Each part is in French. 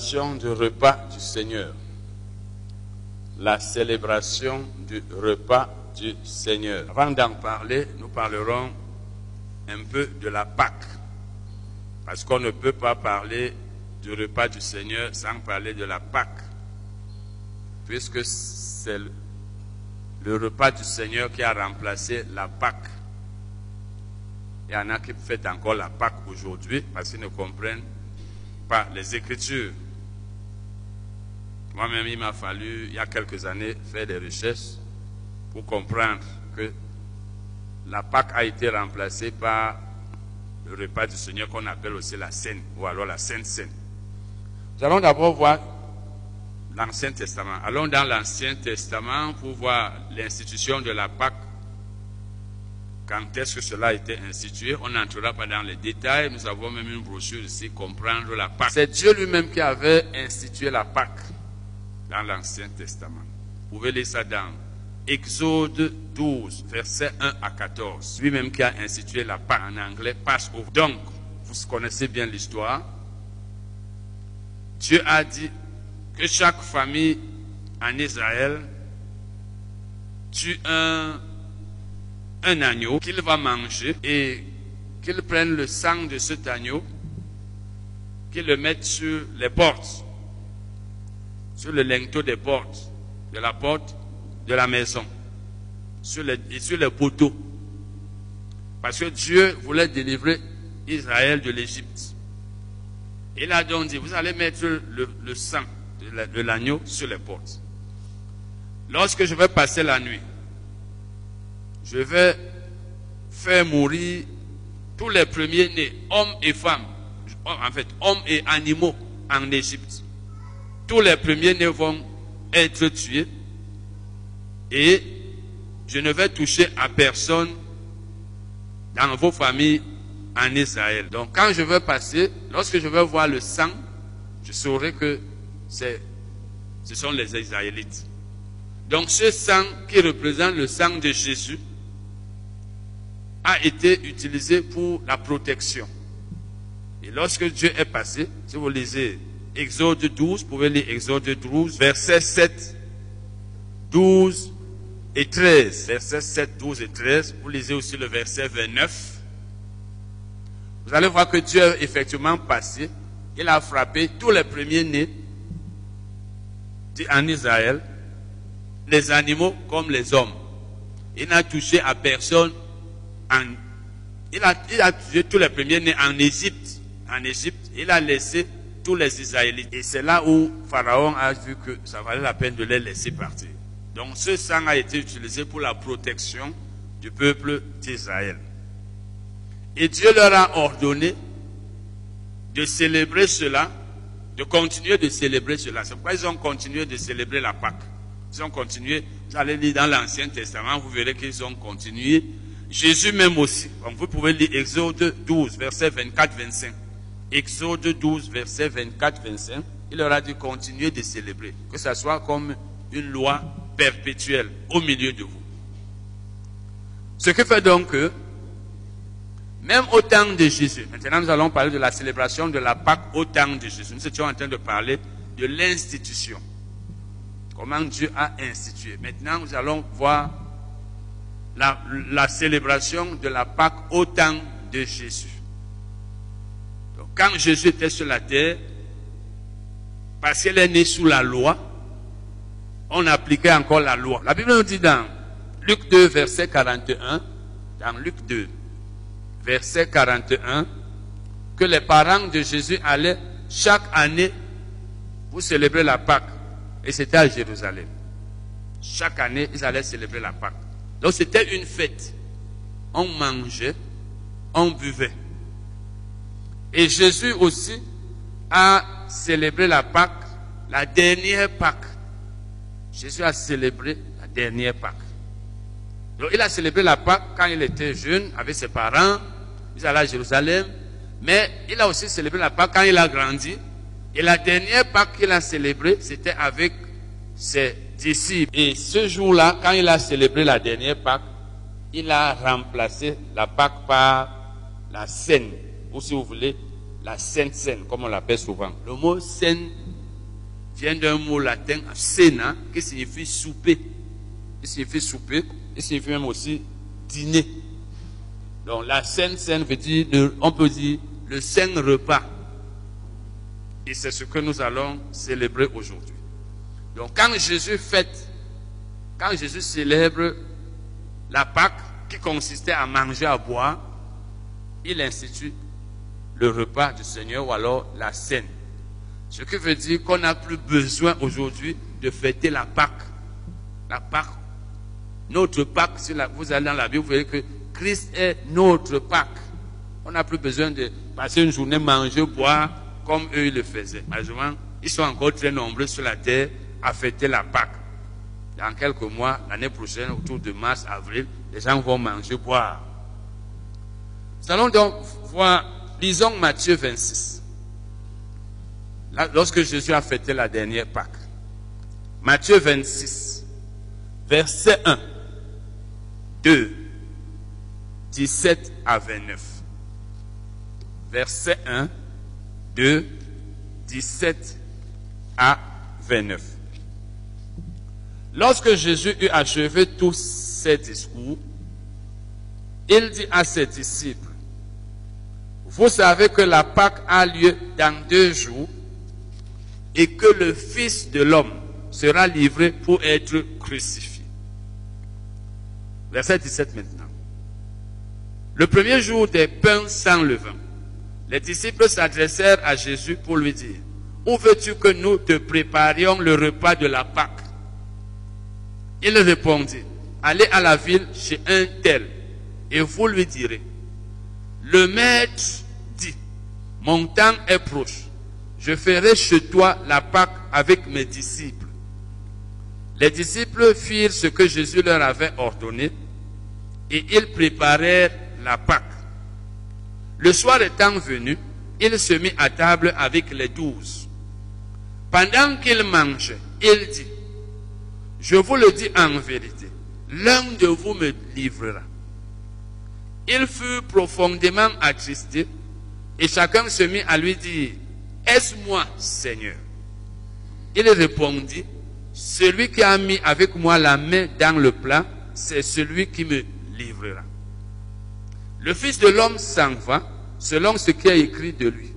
du repas du Seigneur. La célébration du repas du Seigneur. Avant d'en parler, nous parlerons un peu de la Pâque. Parce qu'on ne peut pas parler du repas du Seigneur sans parler de la Pâque. Puisque c'est le, repas du Seigneur qui a remplacé la Pâque. Il y en a qui fêtent encore la Pâque aujourd'hui parce qu'ils ne comprennent pas les Écritures. Moi-même, il m'a fallu, il y a quelques années, faire des recherches pour comprendre que la Pâque a été remplacée par le repas du Seigneur qu'on appelle aussi la Seine, ou alors la Sainte Seine. Nous allons d'abord voir l'Ancien Testament. Allons dans l'Ancien Testament pour voir l'institution de la Pâque. Quand est-ce que cela a été institué On n'entrera pas dans les détails. Nous avons même une brochure ici, comprendre la Pâque. C'est Dieu lui-même qui avait institué la Pâque dans l'Ancien Testament. Vous pouvez lire ça dans Exode 12, versets 1 à 14. Lui-même qui a institué la Pâque en anglais, Passover. Donc, vous connaissez bien l'histoire. Dieu a dit que chaque famille en Israël tue un, un agneau qu'il va manger et qu'il prenne le sang de cet agneau, qu'il le mette sur les portes sur le linteau des portes, de la porte de la maison, sur les, et sur les poteaux. Parce que Dieu voulait délivrer Israël de l'Égypte. Il a donc dit, vous allez mettre le, sang de l'agneau sur les portes. Lorsque je vais passer la nuit, je vais faire mourir tous les premiers-nés, hommes et femmes, en fait, hommes et animaux en Égypte tous les premiers-nés vont être tués et je ne vais toucher à personne dans vos familles en Israël. Donc quand je vais passer, lorsque je vais voir le sang, je saurai que ce sont les Israélites. Donc ce sang qui représente le sang de Jésus a été utilisé pour la protection. Et lorsque Dieu est passé, si vous lisez Exode 12, vous pouvez lire Exode 12, versets 7, 12 et 13. Versets 7, 12 et 13. Vous lisez aussi le verset 29. Vous allez voir que Dieu est effectivement passé. Il a frappé tous les premiers-nés en Israël, les animaux comme les hommes. Il n'a touché à personne en, il a, il a tué tous les premiers-nés en Égypte. En Égypte, il a laissé tous les Israélites. Et c'est là où Pharaon a vu que ça valait la peine de les laisser partir. Donc ce sang a été utilisé pour la protection du peuple d'Israël. Et Dieu leur a ordonné de célébrer cela, de continuer de célébrer cela. C'est pourquoi ils ont continué de célébrer la Pâque. Ils ont continué, vous allez lire dans l'Ancien Testament, vous verrez qu'ils ont continué. Jésus même aussi. Vous pouvez lire Exode 12, verset 24-25. Exode 12, verset 24-25, il leur a dit continuez de célébrer, que ce soit comme une loi perpétuelle au milieu de vous. Ce qui fait donc que, même au temps de Jésus, maintenant nous allons parler de la célébration de la Pâque au temps de Jésus. Nous étions en train de parler de l'institution. Comment Dieu a institué. Maintenant nous allons voir la célébration de la Pâque au temps de Jésus quand Jésus était sur la terre, parce qu'il est né sous la loi, on appliquait encore la loi. La Bible nous dit dans Luc 2, verset 41, dans Luc 2, verset 41, que les parents de Jésus allaient chaque année pour célébrer la Pâque. Et c'était à Jérusalem. Chaque année, ils allaient célébrer la Pâque. Donc c'était une fête. On mangeait, on buvait. Et Jésus aussi a célébré la Pâque, la dernière Pâque. Jésus a célébré la dernière Pâque. Donc il a célébré la Pâque quand il était jeune avec ses parents. Ils allaient à Jérusalem. Mais il a aussi célébré la Pâque quand il a grandi. Et la dernière Pâque qu'il a célébrée, c'était avec ses disciples. Et ce jour-là, quand il a célébré la dernière Pâque, il a remplacé la Pâque par la scène ou si vous voulez, la Sainte Seine, comme on l'appelle souvent. Le mot Seine vient d'un mot latin, cena, qui signifie souper. Il signifie souper, il signifie même aussi dîner. Donc la Sainte Seine veut dire, on peut dire le saint repas. Et c'est ce que nous allons célébrer aujourd'hui. Donc quand Jésus fête, quand Jésus célèbre la Pâque qui consistait à manger, à boire, il institue le repas du Seigneur ou alors la scène. Ce qui veut dire qu'on n'a plus besoin aujourd'hui de fêter la Pâque. La Pâque, notre Pâque, vous allez dans la Bible, vous verrez que Christ est notre Pâque. On n'a plus besoin de passer une journée manger, boire, comme eux ils le faisaient. Malheureusement, ils sont encore très nombreux sur la terre à fêter la Pâque. Dans quelques mois, l'année prochaine, autour de mars, avril, les gens vont manger, boire. Nous allons donc voir, lisons Matthieu 26. lorsque Jésus a fêté la dernière Pâque. Matthieu 26, verset 1, 2, 17 à 29. Verset 1, 2, 17 à 29. Lorsque Jésus eut achevé tous ses discours, il dit à ses disciples, vous savez que la Pâque a lieu dans deux jours et que le Fils de l'homme sera livré pour être crucifié. Verset 17 maintenant. Le premier jour des pains sans levain, les disciples s'adressèrent à Jésus pour lui dire, où veux-tu que nous te préparions le repas de la Pâque? Il répondit, allez à la ville chez un tel et vous lui direz, le maître mon temps est proche, je ferai chez toi la Pâque avec mes disciples. Les disciples firent ce que Jésus leur avait ordonné et ils préparèrent la Pâque. Le soir étant venu, il se mit à table avec les douze. Pendant qu'il mangeait, il dit, je vous le dis en vérité, l'un de vous me livrera. Il fut profondément attristé et chacun se mit à lui dire, Est-ce moi, Seigneur? Il répondit, Celui qui a mis avec moi la main dans le plat, c'est celui qui me livrera. Le Fils de l'homme s'en va selon ce qui est écrit de lui.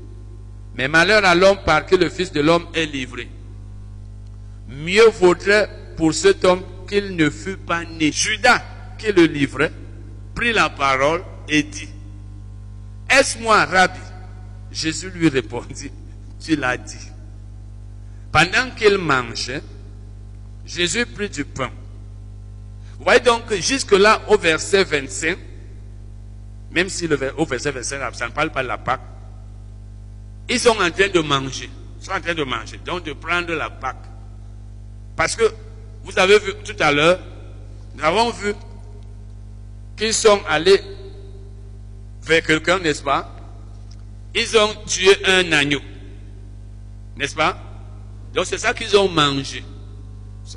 Mais malheur à l'homme par qui le Fils de l'homme est livré. Mieux vaudrait pour cet homme qu'il ne fût pas né. Judas, qui le livrait, prit la parole et dit, Est-ce moi, Rabbi Jésus lui répondit, Tu l'as dit. Pendant qu'il mangeait, Jésus prit du pain. Vous voyez donc jusque-là, au verset 25, même si au verset 25, ça ne parle pas de la Pâque, ils sont en train de manger. Ils sont en train de manger, donc de prendre la Pâque. Parce que, vous avez vu tout à l'heure, nous avons vu qu'ils sont allés vers quelqu'un, n'est-ce pas? Ils ont tué un agneau. N'est-ce pas? Donc c'est ça qu'ils ont mangé.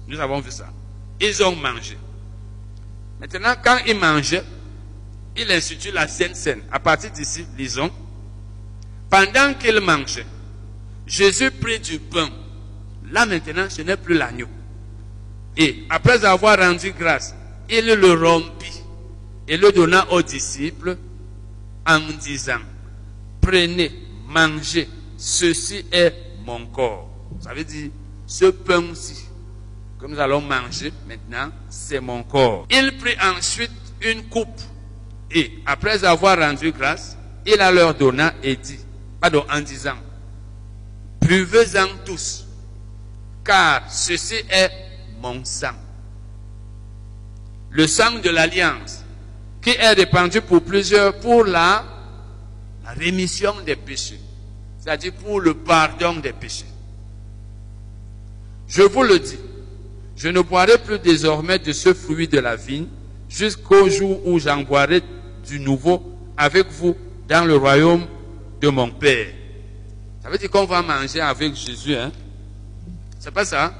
Nous avons vu ça. Ils ont mangé. Maintenant, quand ils mangeaient, il institue la Sainte Seine. À partir d'ici, lisons. Pendant qu'ils mangeaient, Jésus prit du pain. Là maintenant, ce n'est plus l'agneau. Et après avoir rendu grâce, il le rompit et le donna aux disciples en disant, prenez, mangez, ceci est mon corps. Ça veut dire, ce pain-ci que nous allons manger maintenant, c'est mon corps. Il prit ensuite une coupe et après avoir rendu grâce, il la leur donna et dit, pardon, en disant, buvez-en tous, car ceci est mon sang. Le sang de l'alliance qui est répandu pour plusieurs pour la, la rémission des péchés, c'est-à-dire pour le pardon des péchés. Je vous le dis, je ne boirai plus désormais de ce fruit de la vigne jusqu'au jour où j'en boirai du nouveau avec vous dans le royaume de mon Père. Ça veut dire qu'on va manger avec Jésus, hein? C'est pas ça?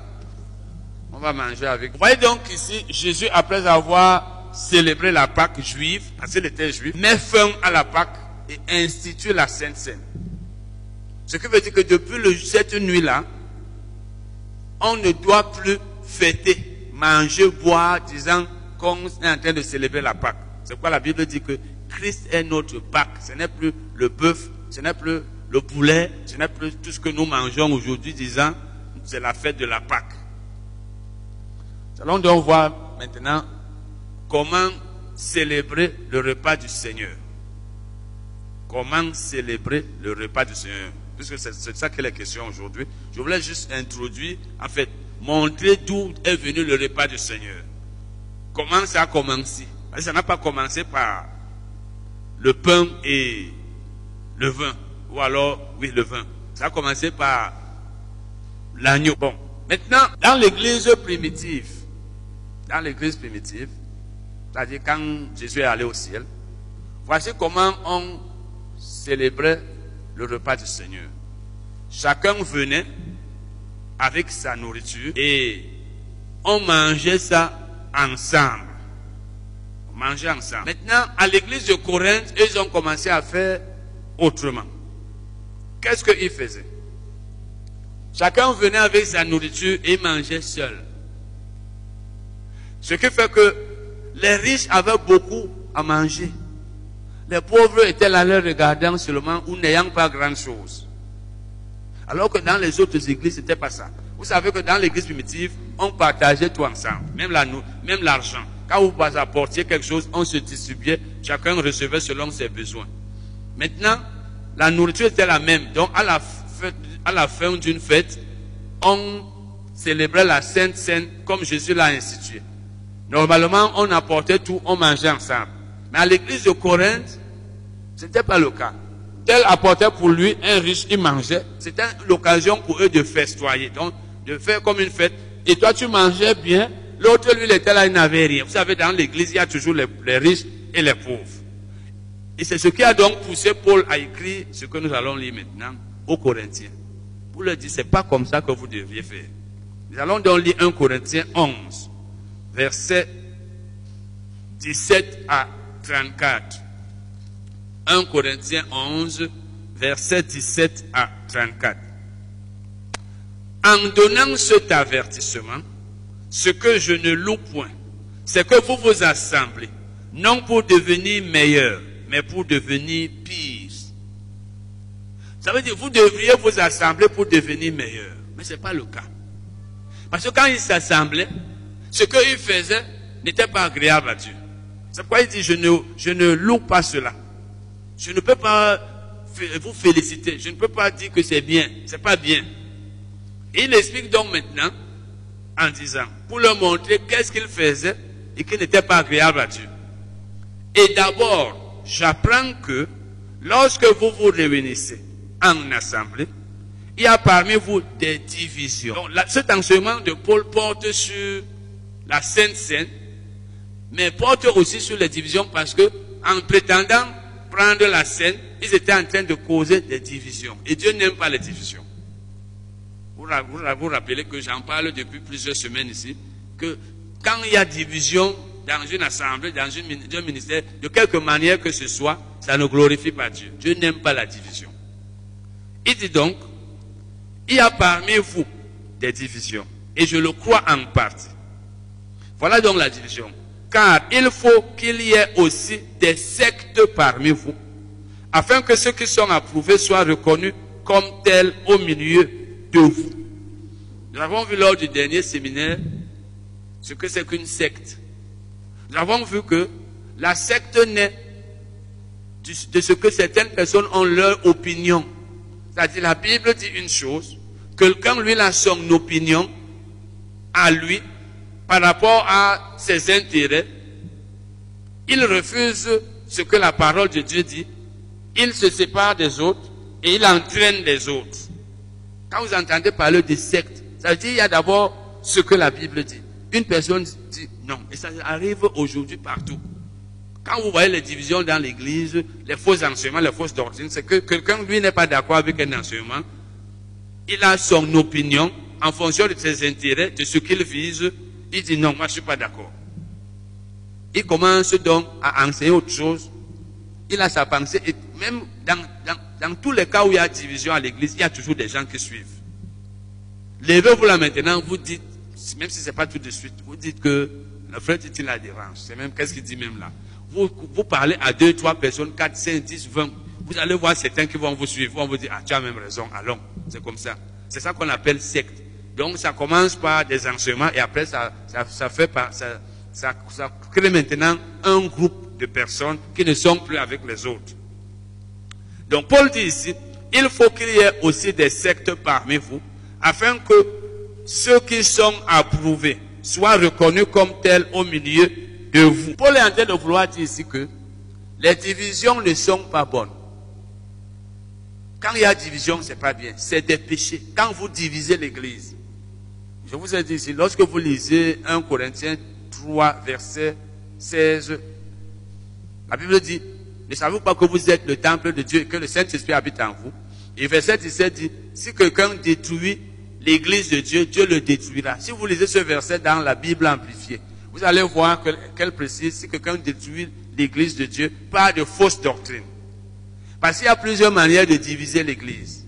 On va manger avec. Vous voyez donc ici, Jésus, après avoir célébrer la Pâque juive, parce qu'il était juif, met fin à la Pâque et institue la Sainte Seine. Ce qui veut dire que depuis cette nuit-là, on ne doit plus fêter, manger, boire, disant qu'on est en train de célébrer la Pâque. C'est pourquoi la Bible dit que Christ est notre Pâque. Ce n'est plus le bœuf, ce n'est plus le poulet, ce n'est plus tout ce que nous mangeons aujourd'hui, disant c'est la fête de la Pâque. Nous allons donc voir maintenant comment célébrer le repas du Seigneur. Comment célébrer le repas du Seigneur? Puisque c'est ça que est la question aujourd'hui. Je voulais juste introduire, en fait, montrer d'où est venu le repas du Seigneur. Comment ça a commencé? Ça n'a pas commencé par le pain et le vin. Ou alors, oui, le vin. Ça a commencé par l'agneau. Bon, maintenant, dans l'église primitive, dans l'église primitive, c'est-à-dire quand Jésus est allé au ciel, voici comment on célébrait le repas du Seigneur. Chacun venait avec sa nourriture et on mangeait ça ensemble. On mangeait ensemble. Maintenant, à l'église de Corinthe, ils ont commencé à faire autrement. Qu'est-ce qu'ils faisaient? Chacun venait avec sa nourriture et mangeait seul. Ce qui fait que les riches avaient beaucoup à manger. Les pauvres étaient là leur regardant seulement ou n'ayant pas grand-chose. Alors que dans les autres églises, ce n'était pas ça. Vous savez que dans l'église primitive, on partageait tout ensemble, même l'argent. Quand vous apportiez quelque chose, on se distribuait, chacun recevait selon ses besoins. Maintenant, la nourriture était la même. Donc, à la, à la fin d'une fête, on célébrait la Sainte Seine comme Jésus l'a institué. Normalement, on apportait tout, on mangeait ensemble. Mais à l'église de Corinthe, ce n'était pas le cas. Tel apportait pour lui un riche, il mangeait. C'était l'occasion pour eux de festoyer, donc de faire comme une fête. Et toi, tu mangeais bien. L'autre, lui, il était là, il n'avait rien. Vous savez, dans l'église, il y a toujours les, riches et les pauvres. Et c'est ce qui a donc poussé Paul à écrire ce que nous allons lire maintenant aux Corinthiens. Pour leur dire, c'est pas comme ça que vous deviez faire. Nous allons donc lire 1 Corinthiens 11, versets 17 à 34. 1 Corinthiens 11, versets 17 à 34. En donnant cet avertissement, ce que je ne loue point, c'est que vous vous assemblez, non pour devenir meilleur, mais pour devenir pire. Ça veut dire, vous devriez vous assembler pour devenir meilleur. Mais ce n'est pas le cas. Parce que quand ils s'assemblaient, ce qu'ils faisaient n'était pas agréable à Dieu. C'est pourquoi il dit, je ne, je ne loue pas cela. Je ne peux pas vous féliciter. Je ne peux pas dire que c'est bien. C'est pas bien. il explique donc maintenant en disant, pour leur montrer qu'est-ce qu'il faisait et qui n'était pas agréable à Dieu. Et d'abord, j'apprends que lorsque vous vous réunissez en assemblée, il y a parmi vous des divisions. Donc, cet enseignement de Paul porte sur la Sainte Seine, mais porte aussi sur les divisions parce que, en prétendant prendre la scène, ils étaient en train de causer des divisions. Et Dieu n'aime pas les divisions. Vous vous rappelez que j'en parle depuis plusieurs semaines ici, que quand il y a division dans une assemblée, dans un ministère, de quelque manière que ce soit, ça ne glorifie pas Dieu. Dieu n'aime pas la division. Il dit donc, il y a parmi vous des divisions. Et je le crois en partie. Voilà donc la division. Car il faut qu'il y ait aussi des sectes parmi vous, afin que ceux qui sont approuvés soient reconnus comme tels au milieu de vous. Nous avons vu lors du dernier séminaire ce que c'est qu'une secte. Nous avons vu que la secte naît de ce que certaines personnes ont leur opinion. C'est-à-dire la Bible dit une chose, quelqu'un lui a son opinion à lui par rapport à ses intérêts, il refuse ce que la parole de Dieu dit, il se sépare des autres et il entraîne les autres. Quand vous entendez parler de secte, ça veut dire qu'il y a d'abord ce que la Bible dit. Une personne dit non, et ça arrive aujourd'hui partout. Quand vous voyez les divisions dans l'église, les faux enseignements, les fausses doctrines, c'est que quelqu'un, lui, n'est pas d'accord avec un enseignement. Il a son opinion en fonction de ses intérêts, de ce qu'il vise, il dit non, moi je ne suis pas d'accord. Il commence donc à enseigner autre chose. Il a sa pensée. Et même dans, dans, tous les cas où il y a division à l'église, il y a toujours des gens qui suivent. Levez-vous là maintenant, vous dites, même si ce n'est pas tout de suite, vous dites que le frère dit la dérange. C'est même, qu'est-ce qu'il dit même là? Vous, vous parlez à deux, trois personnes, quatre, cinq, dix, vingt. Vous allez voir certains qui vont vous suivre, vont vous dire, ah, tu as même raison, allons. C'est comme ça. C'est ça qu'on appelle secte. Donc ça commence par des enseignements et après ça, ça, fait par, ça, crée maintenant un groupe de personnes qui ne sont plus avec les autres. Donc Paul dit ici, il faut qu'il y ait aussi des sectes parmi vous, afin que ceux qui sont approuvés soient reconnus comme tels au milieu de vous. Paul est en train de vouloir dire ici que les divisions ne sont pas bonnes. Quand il y a division, c'est pas bien. C'est des péchés. Quand vous divisez l'église, je vous ai dit ici, lorsque vous lisez 1 Corinthiens 3, verset 16, la Bible dit, ne savez-vous pas que vous êtes le temple de Dieu et que le Saint-Esprit habite en vous? Et verset 17 dit, si quelqu'un détruit l'église de Dieu, Dieu le détruira. Si vous lisez ce verset dans la Bible amplifiée, vous allez voir qu'elle précise, si quelqu'un détruit l'église de Dieu, pas de fausse doctrine. Parce qu'il y a plusieurs manières de diviser l'église.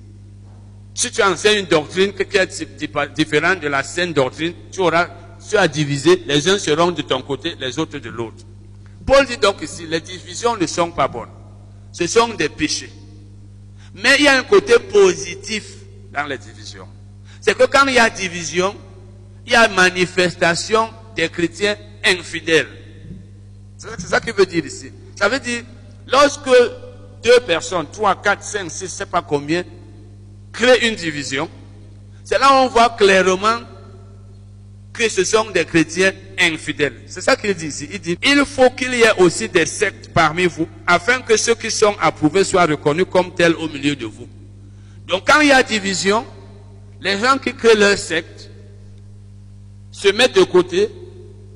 Si tu enseignes une doctrine qui est différente de la saine doctrine, tu auras, tu as divisé, les uns seront de ton côté, les autres de l'autre. Paul dit donc ici, les divisions ne sont pas bonnes. Ce sont des péchés. Mais il y a un côté positif dans les divisions. C'est que quand il y a division, il y a manifestation des chrétiens infidèles. C'est ça qu'il veut dire ici. Ça veut dire, lorsque deux personnes, trois, quatre, cinq, six, je ne sais pas combien, créent une division, c'est là où on voit clairement que ce sont des chrétiens infidèles. C'est ça qu'il dit ici. Il dit, il faut qu'il y ait aussi des sectes parmi vous, afin que ceux qui sont approuvés soient reconnus comme tels au milieu de vous. Donc quand il y a division, les gens qui créent leur secte se mettent de côté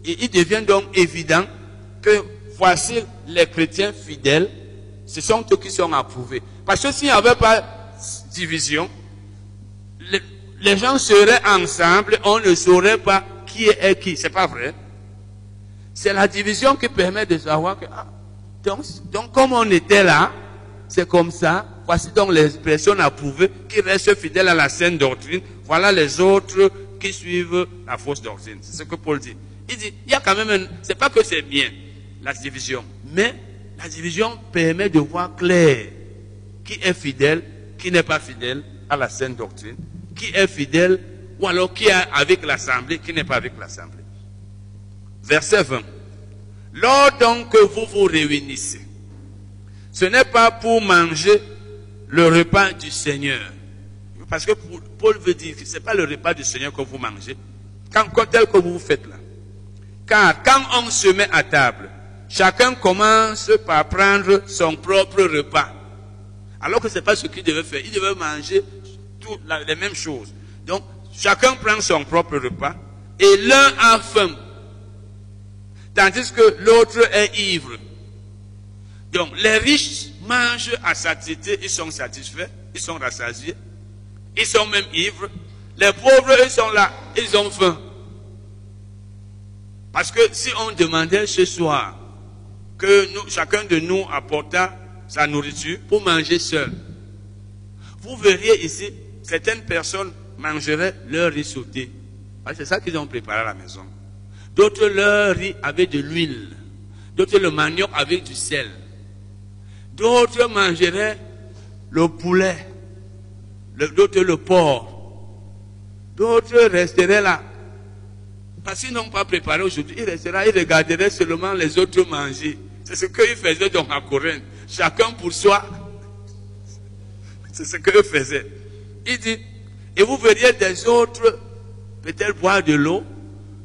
et il devient donc évident que voici les chrétiens fidèles, ce sont eux qui sont approuvés. Parce que s'il n'y avait pas division, les, gens seraient ensemble, on ne saurait pas qui est qui. C'est pas vrai. C'est la division qui permet de savoir que, ah, donc, donc comme on était là, c'est comme ça. Voici donc les personnes approuvées qui restent fidèles à la saine doctrine. Voilà les autres qui suivent la fausse doctrine. C'est ce que Paul dit. Il dit, il y a quand même un, c'est pas que c'est bien, la division, mais la division permet de voir clair qui est fidèle, qui n'est pas fidèle à la saine doctrine, qui est fidèle ou alors qui est avec l'assemblée, qui n'est pas avec l'assemblée. Verset 20. Lors donc que vous vous réunissez, ce n'est pas pour manger le repas du Seigneur. Parce que Paul veut dire que ce n'est pas le repas du Seigneur que vous mangez, quand, tel que vous faites là. Car quand on se met à table, chacun commence par prendre son propre repas. Alors que ce n'est pas ce qu'il devait faire. Il devait manger toutes les mêmes choses. Donc, chacun prend son propre repas et l'un a faim. Tandis que l'autre est ivre. Donc, les riches mangent à satiété, ils sont satisfaits, ils sont rassasiés, ils sont même ivres. Les pauvres, ils sont là, ils ont faim. Parce que si on demandait ce soir que chacun de nous apporta sa nourriture pour manger seul, vous verriez ici, certaines personnes mangeraient leur riz sauté. C'est ça qu'ils ont préparé à la maison. D'autres leur riz avec de l'huile. D'autres le manioc avec du sel. D'autres mangeraient le poulet. D'autres le porc. D'autres resteraient là parce qu'ils n'ont pas préparé aujourd'hui, il restera, il regarderait seulement les autres manger. C'est ce qu'ils faisaient donc à Corinthe. Chacun pour soi. C'est ce qu'ils faisaient. Il dit, et vous verriez des autres peut-être boire de l'eau,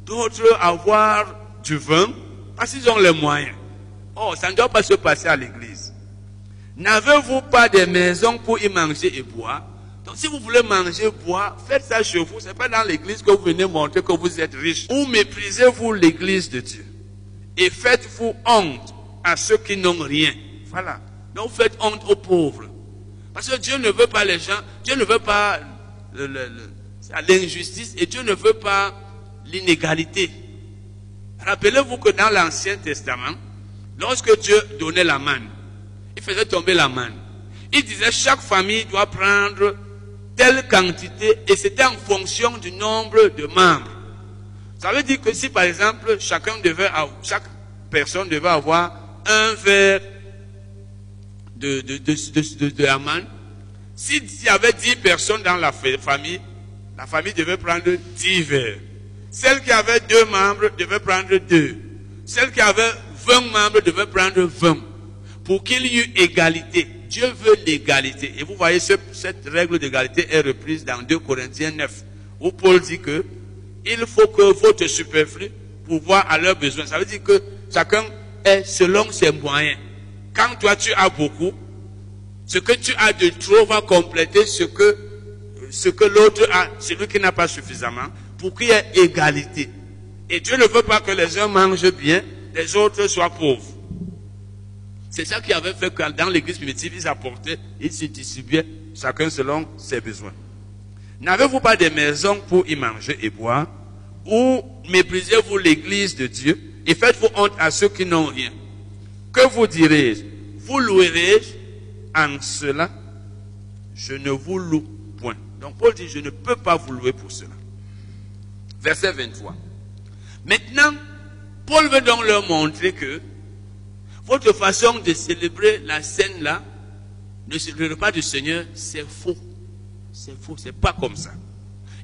d'autres avoir du vin, parce qu'ils ont les moyens. Oh, ça ne doit pas se passer à l'église. N'avez-vous pas des maisons pour y manger et boire? Donc si vous voulez manger, boire, faites ça chez vous. Ce n'est pas dans l'église que vous venez montrer que vous êtes riche. Ou méprisez-vous l'église de Dieu. Et faites-vous honte à ceux qui n'ont rien. Voilà. Donc faites honte aux pauvres. Parce que Dieu ne veut pas les gens, Dieu ne veut pas l'injustice et Dieu ne veut pas l'inégalité. Rappelez-vous que dans l'Ancien Testament, lorsque Dieu donnait la manne, il faisait tomber la manne. Il disait chaque famille doit prendre telle quantité et c'était en fonction du nombre de membres. Ça veut dire que si par exemple chacun devait chaque personne devait avoir un verre de, de, de, de, s'il y avait dix personnes dans la famille, la famille devait prendre dix verres. Celle qui avait deux membres devait prendre deux. Celle qui avait vingt membres devait prendre vingt. Pour qu'il y ait égalité. Dieu veut l'égalité. Et vous voyez, cette règle d'égalité est reprise dans 2 Corinthiens 9, où Paul dit que il faut que votre superflu pour voir à leurs besoins. Ça veut dire que chacun est selon ses moyens. Quand toi tu as beaucoup, ce que tu as de trop va compléter ce que, ce que l'autre a, celui qui n'a pas suffisamment, pour qu'il y ait égalité. Et Dieu ne veut pas que les uns mangent bien, les autres soient pauvres. C'est ça qui avait fait que dans l'église primitive, ils apportaient, ils se distribuaient chacun selon ses besoins. N'avez-vous pas des maisons pour y manger et boire? Ou méprisez-vous l'église de Dieu et faites-vous honte à ceux qui n'ont rien? Que vous direz-je? Vous louerez-je? En cela Je ne vous loue point. Donc Paul dit, je ne peux pas vous louer pour cela. Verset 23. Maintenant, Paul veut donc leur montrer que votre façon de célébrer la scène là, le repas du Seigneur, c'est faux. C'est faux, c'est pas comme ça.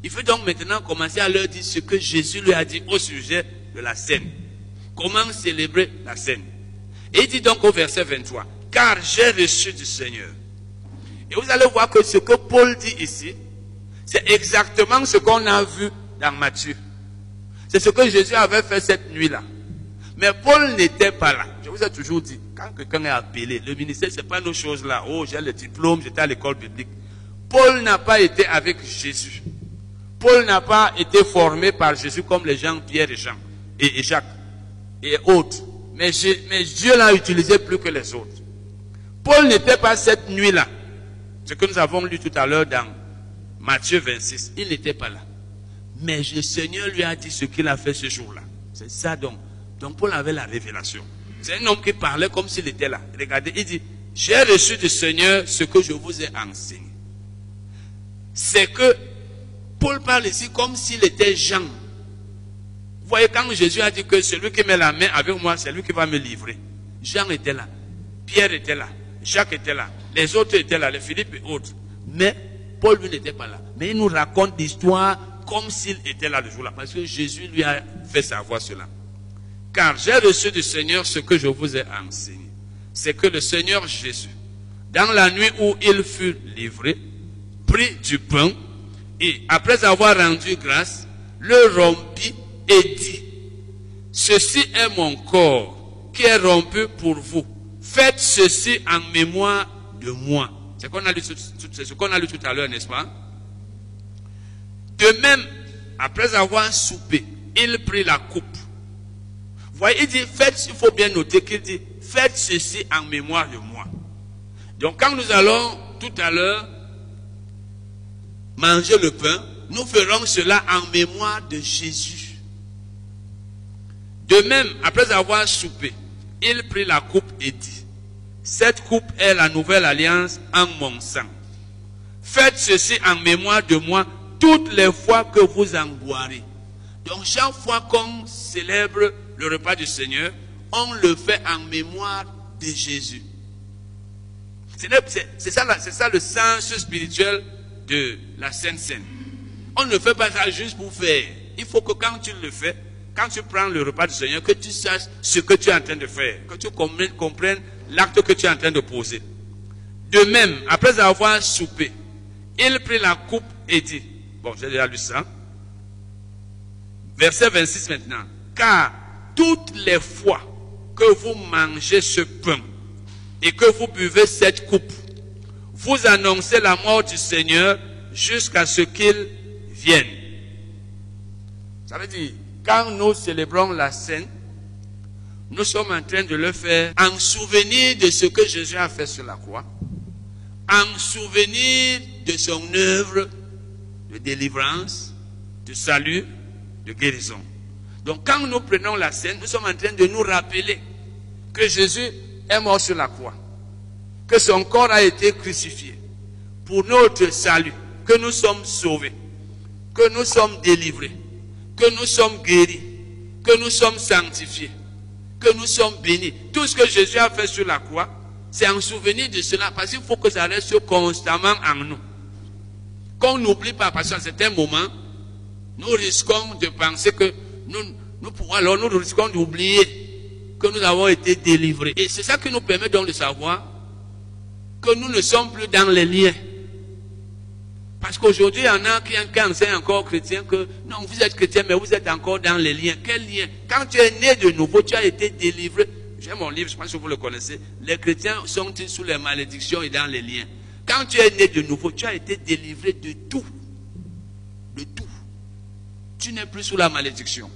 Il faut donc maintenant commencer à leur dire ce que Jésus lui a dit au sujet de la scène. Comment célébrer la scène? Et il dit donc au verset 23, car j'ai reçu du Seigneur. Et vous allez voir que ce que Paul dit ici, c'est exactement ce qu'on a vu dans Matthieu. C'est ce que Jésus avait fait cette nuit-là. Mais Paul n'était pas là. Je vous ai toujours dit, quand quelqu'un est appelé, le ministère, ce n'est pas nos choses là. Oh, j'ai le diplôme, j'étais à l'école publique. Paul n'a pas été avec Jésus. Paul n'a pas été formé par Jésus comme les gens Pierre et Jean et, Jacques et autres. Mais, Dieu l'a utilisé plus que les autres. Paul n'était pas cette nuit-là. Ce que nous avons lu tout à l'heure dans Matthieu 26. Il n'était pas là. Mais le Seigneur lui a dit ce qu'il a fait ce jour-là. C'est ça donc. Donc Paul avait la révélation. C'est un homme qui parlait comme s'il était là. Regardez, il dit, j'ai reçu du Seigneur ce que je vous ai enseigné. C'est que Paul parle ici comme s'il était Jean. Voyez, quand Jésus a dit que celui qui met la main avec moi, c'est lui qui va me livrer. Jean était là. Pierre était là. Jacques était là. Les autres étaient là, les Philippe et autres. Mais Paul, lui, n'était pas là. Mais il nous raconte l'histoire comme s'il était là le jour-là. Parce que Jésus lui a fait savoir cela. Car j'ai reçu du Seigneur ce que je vous ai enseigné. C'est que le Seigneur Jésus, dans la nuit où il fut livré, prit du pain et, après avoir rendu grâce, le rompit et dit, Ceci est mon corps qui est rompu pour vous. Faites ceci en mémoire de moi. C'est ce qu'on a lu tout à l'heure, n'est-ce pas? De même, après avoir soupé, il prit la coupe voyez, il dit, faites, il faut bien noter qu'il dit, faites ceci en mémoire de moi. Donc quand nous allons tout à l'heure manger le pain, nous ferons cela en mémoire de Jésus. De même, après avoir soupé, il prit la coupe et dit, cette coupe est la nouvelle alliance en mon sang. Faites ceci en mémoire de moi toutes les fois que vous en boirez. Donc chaque fois qu'on célèbre le repas du Seigneur, on le fait en mémoire de Jésus. C'est ça, ça le sens spirituel de la Sainte Seine. On ne fait pas ça juste pour faire. Il faut que quand tu le fais, quand tu prends le repas du Seigneur, que tu saches ce que tu es en train de faire, que tu comprennes l'acte que tu es en train de poser. De même, après avoir soupé, il prit la coupe et dit, bon, j'ai déjà lu ça, verset 26 maintenant, car toutes les fois que vous mangez ce pain et que vous buvez cette coupe, vous annoncez la mort du Seigneur jusqu'à ce qu'il vienne. Ça veut dire, quand nous célébrons la scène, nous sommes en train de le faire en souvenir de ce que Jésus a fait sur la croix, en souvenir de son œuvre de délivrance, de salut, de guérison. Donc quand nous prenons la scène, nous sommes en train de nous rappeler que Jésus est mort sur la croix, que son corps a été crucifié pour notre salut, que nous sommes sauvés, que nous sommes délivrés, que nous sommes guéris, que nous sommes sanctifiés, que nous sommes bénis. Tout ce que Jésus a fait sur la croix, c'est en souvenir de cela, parce qu'il faut que ça reste constamment en nous. Qu'on n'oublie pas, parce qu'à certains moments, nous risquons de penser que nous, nous pouvons, alors nous risquons d'oublier que nous avons été délivrés. Et c'est ça qui nous permet donc de savoir que nous ne sommes plus dans les liens. Parce qu'aujourd'hui, il y en a qui, enseignent encore chrétiens que non, vous êtes chrétien, mais vous êtes encore dans les liens. Quel lien Quand tu es né de nouveau, tu as été délivré. J'ai mon livre, je pense que vous le connaissez. Les chrétiens sont sous les malédictions et dans les liens? Quand tu es né de nouveau, tu as été délivré de tout. De tout. Tu n'es plus sous la malédiction.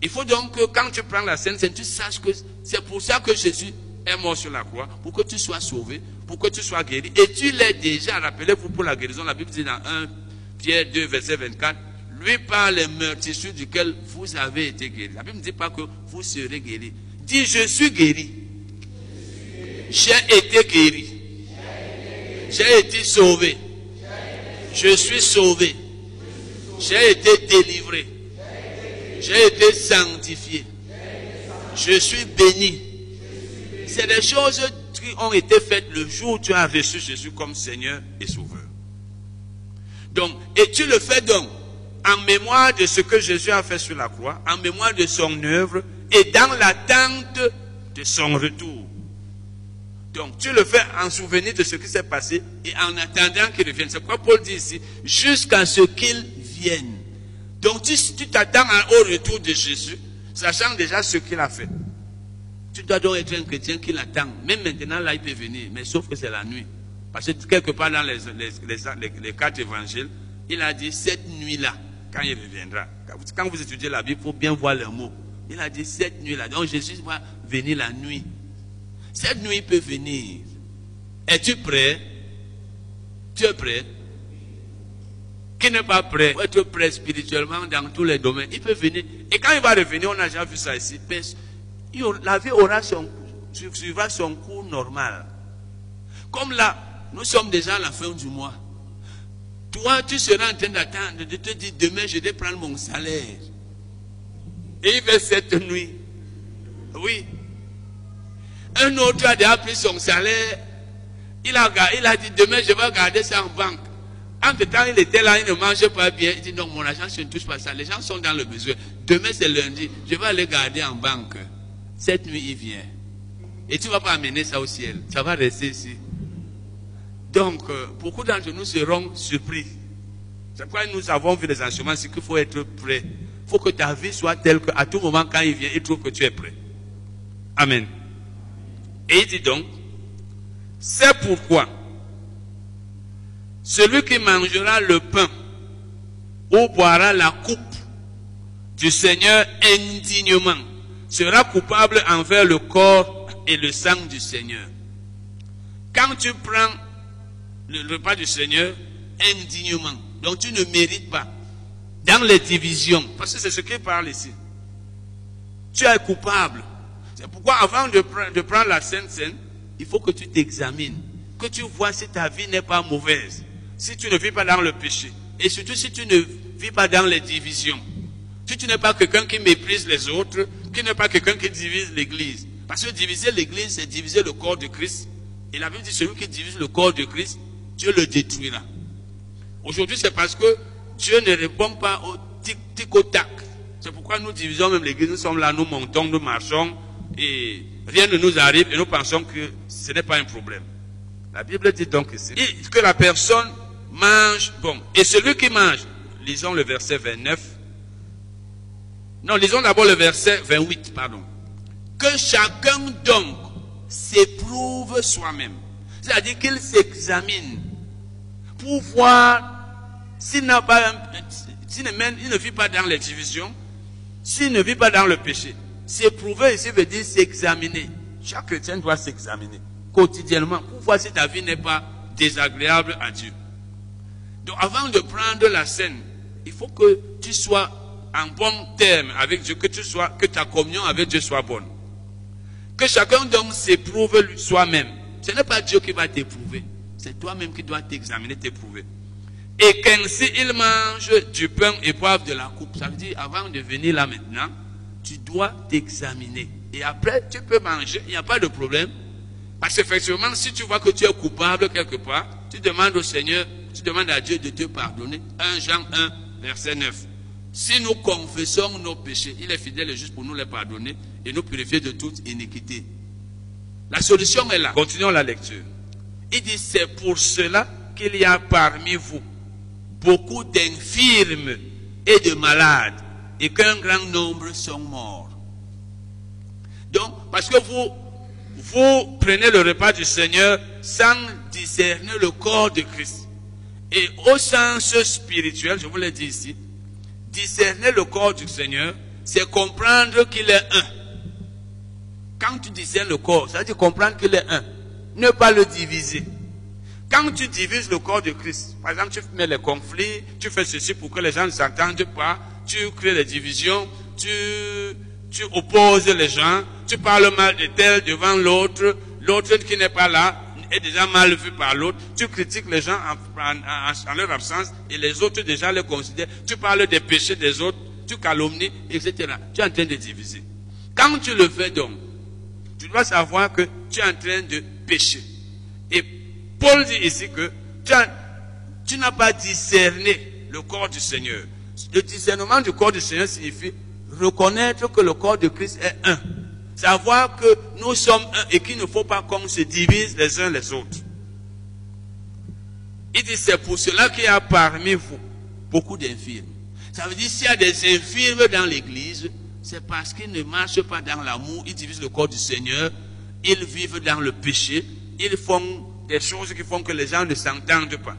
Il faut donc que quand tu prends la Sainte tu saches que c'est pour ça que Jésus est mort sur la croix, pour que tu sois sauvé, pour que tu sois guéri. Et tu l'es déjà, rappelez-vous pour la guérison, la Bible dit dans 1 Pierre 2, verset 24, lui par les meurtrissures duquel vous avez été guéri. La Bible ne dit pas que vous serez guéri. Dit, je suis guéri. J'ai été guéri. J'ai été sauvé. Je suis sauvé. J'ai été délivré. J'ai été sanctifié. Je suis béni. C'est des choses qui ont été faites le jour où tu as reçu Jésus comme Seigneur et Sauveur. Donc, et tu le fais donc en mémoire de ce que Jésus a fait sur la croix, en mémoire de son œuvre et dans l'attente de son retour. Donc, tu le fais en souvenir de ce qui s'est passé et en attendant qu'il revienne. C'est quoi Paul dit ici? Jusqu'à ce qu'il vienne. Donc, tu t'attends au retour de Jésus, sachant déjà ce qu'il a fait. Tu dois donc être un chrétien qui l'attend. Même maintenant, là, il peut venir, mais sauf que c'est la nuit. Parce que quelque part dans les, les, quatre évangiles, il a dit cette nuit-là, quand il reviendra. Quand vous étudiez la Bible, il faut bien voir les mots. Il a dit cette nuit-là. Donc Jésus va venir la nuit. Cette nuit peut venir. Es-tu prêt? Tu es prêt? Qui n'est pas prêt? Pour être prêt spirituellement dans tous les domaines. Il peut venir. Et quand il va revenir, on a déjà vu ça ici. La vie aura son, son cours normal. Comme là, nous sommes déjà à la fin du mois. Toi, tu seras en train d'attendre, de te dire, demain, je vais prendre mon salaire. Et il fait cette nuit. Oui. Un autre a déjà pris son salaire. Il a, il a dit, demain, je vais garder ça en banque. Entre temps, il était là, il ne mangeait pas bien. Il dit, non, mon argent, je ne touche pas ça. Les gens sont dans le besoin. Demain, c'est lundi. Je vais aller garder en banque. Cette nuit, il vient. Et tu ne vas pas amener ça au ciel. Ça va rester ici. Donc, euh, beaucoup d'entre nous seront surpris. C'est pourquoi nous avons vu les enseignements, c'est qu'il faut être prêt. Il faut que ta vie soit telle qu'à tout moment, quand il vient, il trouve que tu es prêt. Amen. Et il dit donc, c'est pourquoi celui qui mangera le pain ou boira la coupe du Seigneur indignement sera coupable envers le corps et le sang du Seigneur. Quand tu prends le repas du Seigneur indignement, donc tu ne mérites pas, dans les divisions, parce que c'est ce qu'il parle ici, tu es coupable. C'est pourquoi avant de, prendre la Sainte Seine, il faut que tu t'examines, que tu vois si ta vie n'est pas mauvaise, si tu ne vis pas dans le péché, et surtout si tu ne vis pas dans les divisions. Si tu n'es pas quelqu'un qui méprise les autres, qui n'est pas quelqu'un qui divise l'Église? Parce que diviser l'Église, c'est diviser le corps de Christ. Et la Bible dit, celui qui divise le corps de Christ, Dieu le détruira. Aujourd'hui, c'est parce que Dieu ne répond pas au tic, au tac. C'est pourquoi nous divisons même l'Église. Nous sommes là, nous montons, nous marchons, et rien ne nous arrive, et nous pensons que ce n'est pas un problème. La Bible dit donc ici que la personne mange bon. Et celui qui mange, lisons le verset 29, non, lisons d'abord le verset 28, pardon. Que chacun donc s'éprouve soi-même. C'est-à-dire qu'il s'examine pour voir s'il n'a pas, s'il ne, ne vit pas dans les divisions, s'il ne vit pas dans le péché. S'éprouver ici veut dire s'examiner. Chaque chrétien doit s'examiner quotidiennement pour voir si ta vie n'est pas désagréable à Dieu. Donc avant de prendre la scène, il faut que tu sois en bon terme avec Dieu, que tu sois, que ta communion avec Dieu soit bonne. Que chacun donc s'éprouve soi-même. Ce n'est pas Dieu qui va t'éprouver. C'est toi-même qui dois t'examiner, t'éprouver. et qu'ainsi il mange du pain boive de la coupe. Ça veut dire, avant de venir là maintenant, tu dois t'examiner. Et après, tu peux manger, il n'y a pas de problème. Parce qu'effectivement, si tu vois que tu es coupable quelque part, tu demandes au Seigneur, tu demandes à Dieu de te pardonner. 1 Jean 1, verset 9. Si nous confessons nos péchés, il est fidèle et juste pour nous les pardonner et nous purifier de toute iniquité. La solution est là. Continuons la lecture. Il dit, c'est pour cela qu'il y a parmi vous beaucoup d'infirmes et de malades et qu'un grand nombre sont morts. Donc, parce que vous, vous prenez le repas du Seigneur sans discerner le corps de Christ. Et au sens spirituel, je vous l'ai dit ici, discerner le corps du Seigneur, c'est comprendre qu'il est un. Quand tu discernes le corps, ça veut dire comprendre qu'il est un. Ne pas le diviser. Quand tu divises le corps de Christ, par exemple, tu mets les conflits, tu fais ceci pour que les gens ne s'entendent pas, tu crées les divisions, tu, tu opposes les gens, tu parles mal de tel devant l'autre, l'autre qui n'est pas là est déjà mal vu par l'autre, tu critiques les gens en, leur absence et les autres déjà les considèrent, tu parles des péchés des autres, tu calomnies, etc. Tu es en train de diviser. Quand tu le fais donc, tu dois savoir que tu es en train de pécher. Et Paul dit ici que tu n'as pas discerné le corps du Seigneur. Le discernement du corps du Seigneur signifie reconnaître que le corps de Christ est un. Savoir que nous sommes un et qu'il ne faut pas qu'on se divise les uns les autres. Il dit c'est pour cela qu'il y a parmi vous beaucoup d'infirmes. Ça veut dire s'il y a des infirmes dans l'église, c'est parce qu'ils ne marchent pas dans l'amour, ils divisent le corps du Seigneur, ils vivent dans le péché, ils font des choses qui font que les gens ne s'entendent pas.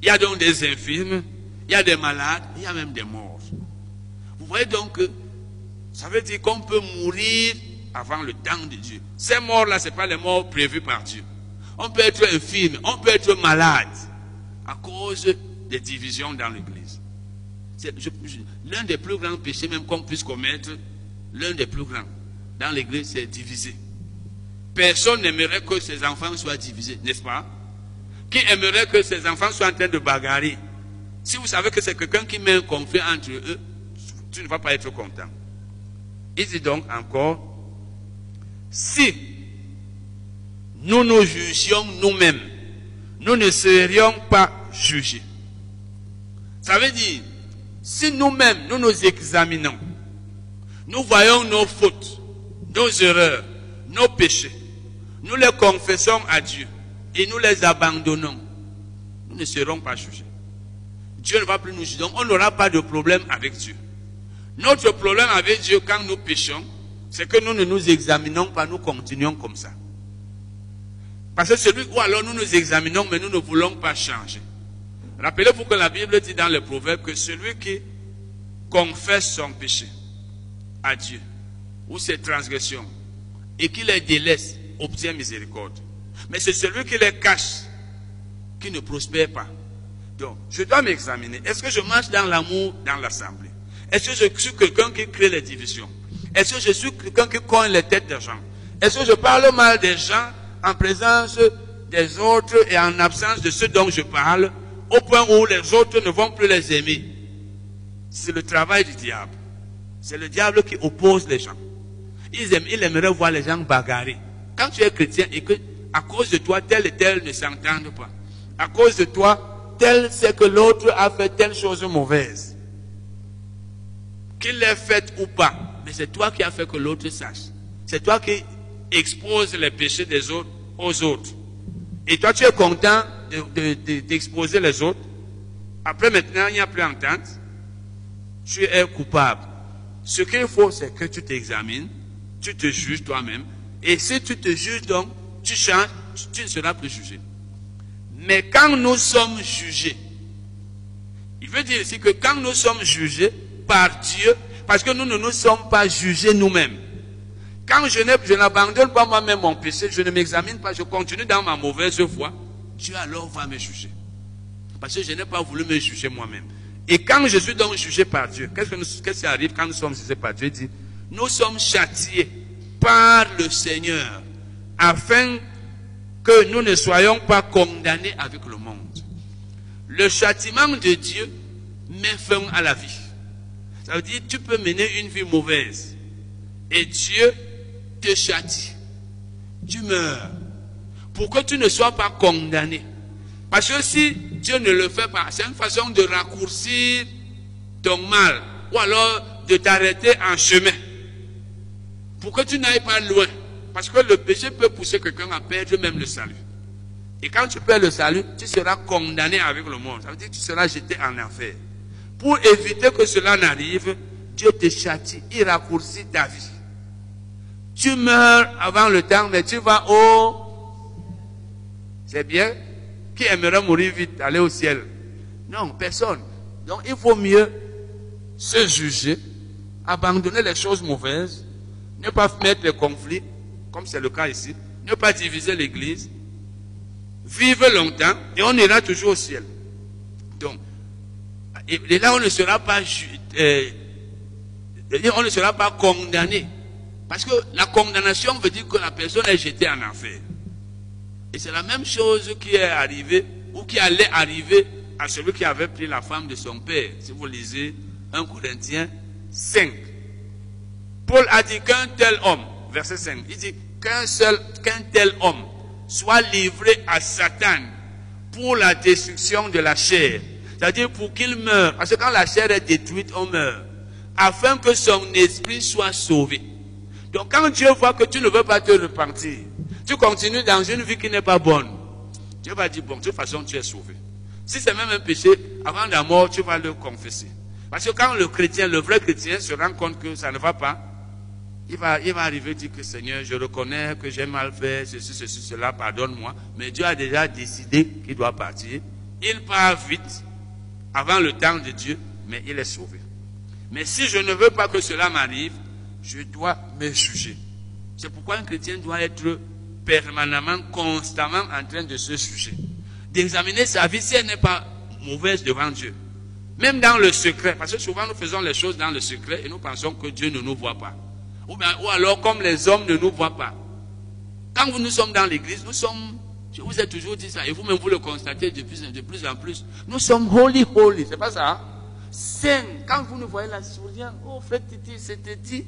Il y a donc des infirmes, il y a des malades, il y a même des morts. Vous voyez donc que ça veut dire qu'on peut mourir avant le temps de Dieu. Ces morts-là, ce pas les morts prévus par Dieu. On peut être infirme, on peut être malade à cause des divisions dans l'Église. L'un des plus grands péchés même qu'on puisse commettre, l'un des plus grands dans l'Église, c'est diviser. Personne n'aimerait que ses enfants soient divisés, n'est-ce pas? Qui aimerait que ses enfants soient en train de bagarrer? Si vous savez que c'est quelqu'un qui met un conflit entre eux, tu ne vas pas être content. Il dit donc encore, si nous nous jugions nous-mêmes, nous ne serions pas jugés. Ça veut dire, si nous-mêmes, nous nous examinons, nous voyons nos fautes, nos erreurs, nos péchés, nous les confessons à Dieu et nous les abandonnons, nous ne serons pas jugés. Dieu ne va plus nous juger. Donc on n'aura pas de problème avec Dieu. Notre problème avec Dieu quand nous péchons, c'est que nous ne nous examinons pas, nous continuons comme ça. Parce que celui, ou alors nous nous examinons, mais nous ne voulons pas changer. Rappelez-vous que la Bible dit dans le proverbe que celui qui confesse son péché à Dieu, ou ses transgressions, et qui les délaisse, obtient miséricorde. Mais c'est celui qui les cache qui ne prospère pas. Donc, je dois m'examiner. Est-ce que je marche dans l'amour dans l'assemblée? Est-ce que je suis quelqu'un qui crée les divisions? Est-ce que je suis quelqu'un qui cogne les têtes des gens? Est-ce que je parle mal des gens en présence des autres et en absence de ceux dont je parle, au point où les autres ne vont plus les aimer? C'est le travail du diable. C'est le diable qui oppose les gens. Il, aiment, il aimerait voir les gens bagarrer. Quand tu es chrétien et que à cause de toi, tel et tel ne s'entendent pas, à cause de toi, tel c'est que l'autre a fait telle chose mauvaise, qu'il l'ait faite ou pas, mais c'est toi qui as fait que l'autre sache. C'est toi qui exposes les péchés des autres aux autres. Et toi, tu es content d'exposer les autres. Après, maintenant, il n'y a plus entente. Tu es coupable. Ce qu'il faut, c'est que tu t'examines, tu te juges toi-même, et si tu te juges donc, tu changes, tu ne seras plus jugé. Mais quand nous sommes jugés, il veut dire ici que quand nous sommes jugés par Dieu, parce que nous ne nous sommes pas jugés nous-mêmes. Quand je n'abandonne pas moi-même mon péché, je ne m'examine pas, je continue dans ma mauvaise foi, Dieu alors va me juger. Parce que je n'ai pas voulu me juger moi-même. Et quand je suis donc jugé par Dieu, qu'est-ce qui arrive quand nous sommes jugés par Dieu? Dit, nous sommes châtiés par le Seigneur, afin que nous ne soyons pas condamnés avec le monde. le châtiment de Dieu met fin à la vie. Ça veut dire tu peux mener une vie mauvaise et Dieu te châtie. Tu meurs pour que tu ne sois pas condamné? Parce que si Dieu ne le fait pas, c'est une façon de raccourcir ton mal ou alors de t'arrêter en chemin pour que tu n'ailles pas loin? Parce que le péché peut pousser quelqu'un à perdre même le salut. Et quand tu perds le salut, tu seras condamné avec le monde. Ça veut dire que tu seras jeté en enfer. Pour éviter que cela n'arrive, Dieu te châtie, il raccourcit ta vie. Tu meurs avant le temps, mais tu vas au... C'est bien. Qui aimerait mourir vite, aller au ciel? Non, personne. Donc il faut mieux se juger, abandonner les choses mauvaises, ne pas mettre les conflits, comme c'est le cas ici, ne pas diviser l'Église, vivre longtemps et on ira toujours au ciel. Donc, et là on ne sera pas, euh, on ne sera pas condamné. Parce que la condamnation veut dire que la personne est jetée en enfer. Et c'est la même chose qui est arrivée ou qui allait arriver à celui qui avait pris la femme de son père. Si vous lisez 1 Corinthiens 5. Paul a dit qu'un tel homme, verset 5, il dit qu'un seul, qu'un tel homme soit livré à Satan pour la destruction de la chair. C'est-à-dire pour qu'il meure. Parce que quand la chair est détruite, on meurt. Afin que son esprit soit sauvé. Donc quand Dieu voit que tu ne veux pas te repentir, tu continues dans une vie qui n'est pas bonne, Dieu va dire, bon, de toute façon, tu es sauvé. Si c'est même un péché, avant la mort, tu vas le confesser. Parce que quand le chrétien, le vrai chrétien, se rend compte que ça ne va pas, il va, il va arriver dire que Seigneur, je reconnais que j'ai mal fait, ceci, ceci, cela, pardonne-moi. Mais Dieu a déjà décidé qu'il doit partir. Il part vite, avant le temps de Dieu, mais il est sauvé. Mais si je ne veux pas que cela m'arrive, je dois me juger. C'est pourquoi un chrétien doit être permanemment, constamment en train de se juger. D'examiner sa vie si elle n'est pas mauvaise devant Dieu. Même dans le secret, parce que souvent nous faisons les choses dans le secret et nous pensons que Dieu ne nous voit pas. Ou, alors comme les hommes ne nous voient pas. Quand nous sommes dans l'église, nous sommes, je vous ai toujours dit ça, et vous-même vous le constatez de plus, de plus en plus, nous sommes holy, holy, c'est pas ça hein? Saint, quand vous nous voyez la souriant, oh frère Titi, c'était dit,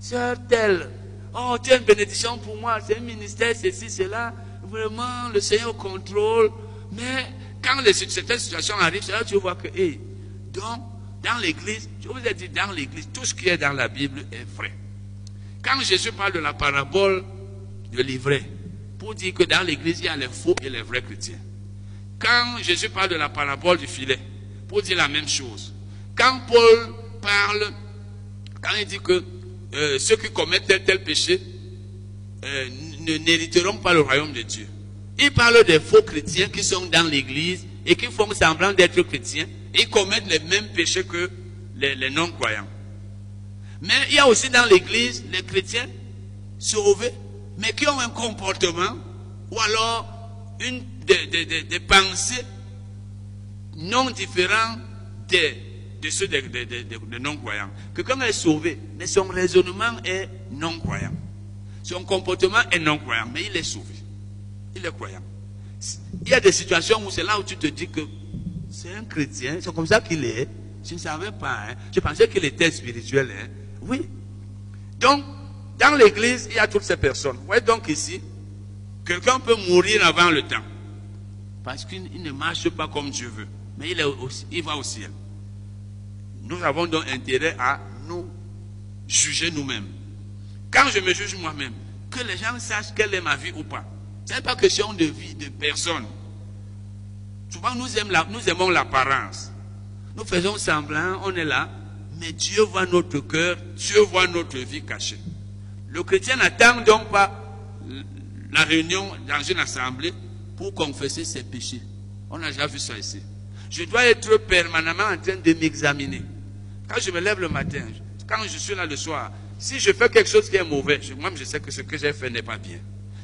sœur telle, oh tu as une bénédiction pour moi, c'est un ministère, ceci, cela, vraiment le Seigneur contrôle, mais quand certaines situations arrivent, c'est là que tu vois que, hé, donc, dans l'église, je vous ai dit, dans l'église, tout ce qui est dans la Bible est vrai. Quand Jésus parle de la parabole de l'ivraie, pour dire que dans l'église, il y a les faux et les vrais chrétiens. Quand Jésus parle de la parabole du filet, pour dire la même chose. Quand Paul parle, quand il dit que euh, ceux qui commettent tel tel péché euh, ne n'hériteront pas le royaume de Dieu. Il parle des faux chrétiens qui sont dans l'église et qui font semblant d'être chrétiens et commettent les mêmes péchés que les, non-croyants. Mais il y a aussi dans l'église les chrétiens sauvés, mais qui ont un comportement ou alors une, des, pensées non différentes de, ceux des, non-croyants. Quelqu'un est sauvé, mais son raisonnement est non-croyant. Son comportement est non-croyant, mais il est sauvé. Il est croyant. Il y a des situations où c'est là où tu te dis que c'est un chrétien, c'est comme ça qu'il est. Je ne savais pas. Hein. Je pensais qu'il était spirituel. Hein. Oui. Donc, dans l'église, il y a toutes ces personnes. Vous voyez donc ici, quelqu'un peut mourir avant le temps. Parce qu'il ne marche pas comme Dieu veut. Mais il, est il va au ciel. Nous avons donc intérêt à nous juger nous-mêmes. Quand je me juge moi-même, que les gens sachent quelle est ma vie ou pas. Ce n'est pas question de vie de personne. Souvent, nous, nous aimons l'apparence. Nous faisons semblant, on est là, mais Dieu voit notre cœur, Dieu voit notre vie cachée. Le chrétien n'attend donc pas la réunion dans une assemblée pour confesser ses péchés. On a déjà vu ça ici. Je dois être permanemment en train de m'examiner. Quand je me lève le matin, quand je suis là le soir, si je fais quelque chose qui est mauvais, moi je sais que ce que j'ai fait n'est pas bien.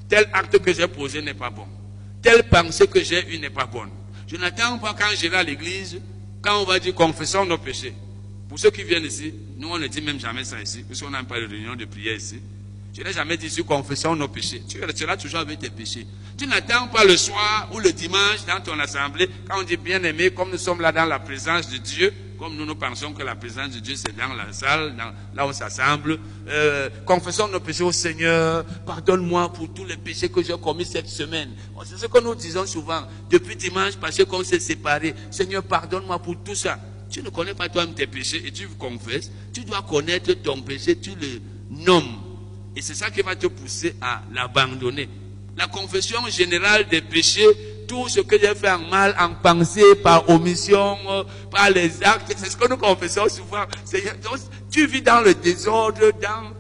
Tel acte que j'ai posé n'est pas bon. Telle pensée que j'ai eue n'est pas bonne. Je n'attends pas quand j'irai à l'église, quand on va dire confessons nos péchés. Pour ceux qui viennent ici, nous on ne dit même jamais ça ici, parce qu'on n'a pas de réunion de prière ici. Je n'ai jamais dit sur confession nos péchés. Tu resteras toujours avec tes péchés. Tu n'attends pas le soir ou le dimanche dans ton assemblée, quand on dit bien aimé, comme nous sommes là dans la présence de Dieu, comme nous nous pensons que la présence de Dieu c'est dans la salle, là où on s'assemble. Euh, confessons nos péchés au Seigneur. Pardonne-moi pour tous les péchés que j'ai commis cette semaine. C'est ce que nous disons souvent. Depuis dimanche parce qu'on s'est séparés. Seigneur, pardonne-moi pour tout ça. Tu ne connais pas toi-même tes péchés et tu confesses. Tu dois connaître ton péché, tu le nommes. Et c'est ça qui va te pousser à l'abandonner. La confession générale des péchés, tout ce que j'ai fait en mal, en pensée, par omission, par les actes, c'est ce que nous confessons souvent. tu vis dans le désordre, dans,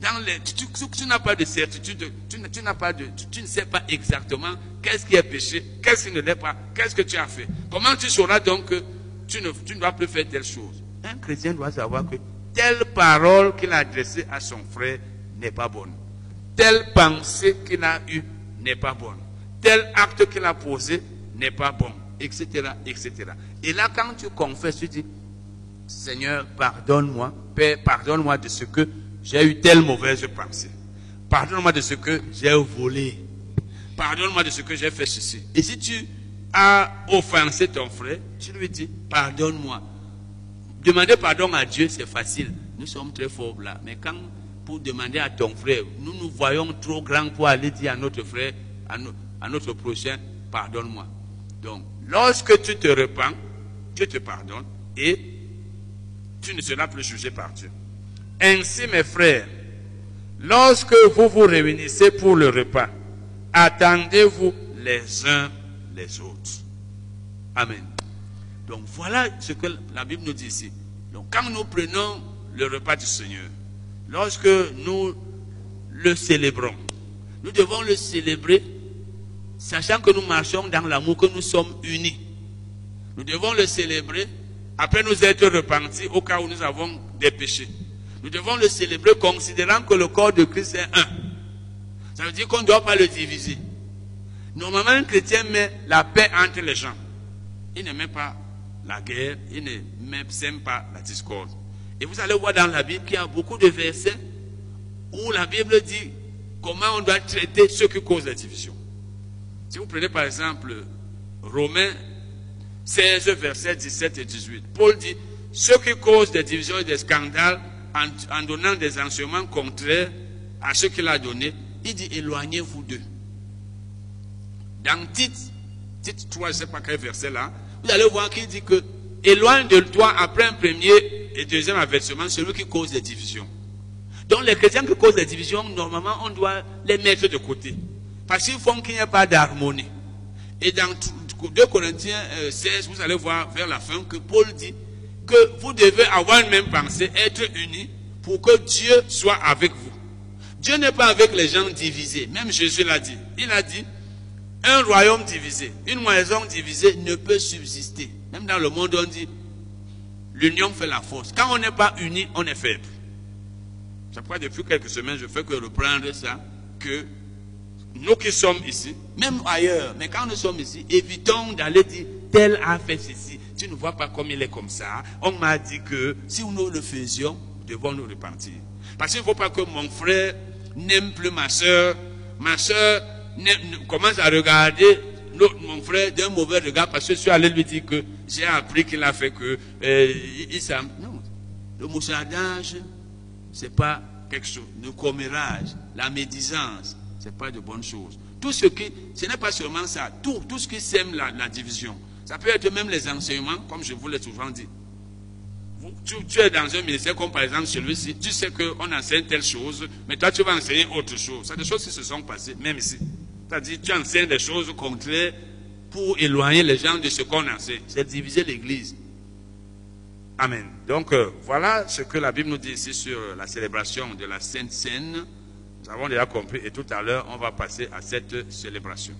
dans les, tu, tu, n'as pas de certitude, tu, tu n'as pas de, tu, ne sais pas exactement qu'est-ce qui est péché, qu'est-ce qui ne l'est pas, qu'est-ce que tu as fait. Comment tu sauras donc que tu ne, tu ne dois plus faire telle chose? Un chrétien doit savoir que telle parole qu'il a adressée à son frère n'est pas bonne. Telle pensée qu'il a eue n'est pas bonne. Tel acte qu'il a posé n'est pas bon, etc., etc. Et là, quand tu confesses, tu dis, Seigneur, pardonne-moi, Père, pardonne-moi de ce que j'ai eu telle mauvaise pensée. Pardonne-moi de ce que j'ai volé. Pardonne-moi de ce que j'ai fait ceci. Et si tu as offensé ton frère, tu lui dis, pardonne-moi. Demander pardon à Dieu, c'est facile. Nous sommes très forts là. Mais quand pour demander à ton frère. Nous nous voyons trop grands pour aller dire à notre frère, à, notre prochain, pardonne-moi. Donc, lorsque tu te repens, Dieu te pardonne et tu ne seras plus jugé par Dieu. Ainsi, mes frères, lorsque vous vous réunissez pour le repas, attendez-vous les uns les autres. Amen. Donc voilà ce que la Bible nous dit ici. Donc quand nous prenons le repas du Seigneur, lorsque nous le célébrons, nous devons le célébrer sachant que nous marchons dans l'amour, que nous sommes unis. Nous devons le célébrer après nous être repentis au cas où nous avons des péchés. Nous devons le célébrer considérant que le corps de Christ est un. Ça veut dire qu'on ne doit pas le diviser. Normalement, un chrétien met la paix entre les gens. Il ne met pas la guerre, il ne met pas la discorde. Et vous allez voir dans la Bible qu'il y a beaucoup de versets où la Bible dit comment on doit traiter ceux qui causent la division. Si vous prenez par exemple Romains 16, versets 17 et 18, Paul dit ceux qui causent des divisions et des scandales en, donnant des enseignements contraires à ce qu'il a donné, il dit éloignez-vous d'eux. Dans Tite, Tite 3, je ne sais pas quel verset là, vous allez voir qu'il dit que éloigne de toi après un premier et deuxième avertissement, celui qui cause des divisions. Donc les chrétiens qui causent des divisions, normalement, on doit les mettre de côté. Parce qu'ils font qu'il n'y ait pas d'harmonie. Et dans 2 Corinthiens 16, euh, vous allez voir vers la fin que Paul dit que vous devez avoir une même pensée, être unis pour que Dieu soit avec vous. Dieu n'est pas avec les gens divisés. Même Jésus l'a dit. Il a dit, un royaume divisé, une maison divisée ne peut subsister. Même dans le monde, on dit, L'union fait la force. Quand on n'est pas uni, on est faible. C'est pourquoi depuis quelques semaines, je fais que reprendre ça, que nous qui sommes ici, même ailleurs, mais quand nous sommes ici, évitons d'aller dire tel a fait ceci. Tu ne vois pas comme il est comme ça. On m'a dit que si nous le faisions, nous devons nous repentir. Parce qu'il ne faut pas que mon frère n'aime plus ma soeur, ma soeur commence à regarder mon frère d'un mauvais regard parce que je suis allé lui dire que j'ai appris qu'il a fait que euh, il, Non, le mouchardage, c'est pas quelque chose. Le commérage, la médisance, c'est pas de bonnes choses. Tout ce qui, ce n'est pas seulement ça, tout, tout ce qui sème la, division. Ça peut être même les enseignements, comme je vous l'ai souvent dit. tu, tu, es dans un ministère comme par exemple celui-ci, tu sais qu'on enseigne telle chose, mais toi tu vas enseigner autre chose. C'est des choses qui se sont passées, même ici. C'est-à-dire, tu enseignes des choses contraires pour éloigner les gens de ce qu'on enseigne. C'est diviser l'Église. Amen. Donc, euh, voilà ce que la Bible nous dit ici sur la célébration de la Sainte Seine. Nous avons déjà compris et tout à l'heure, on va passer à cette célébration.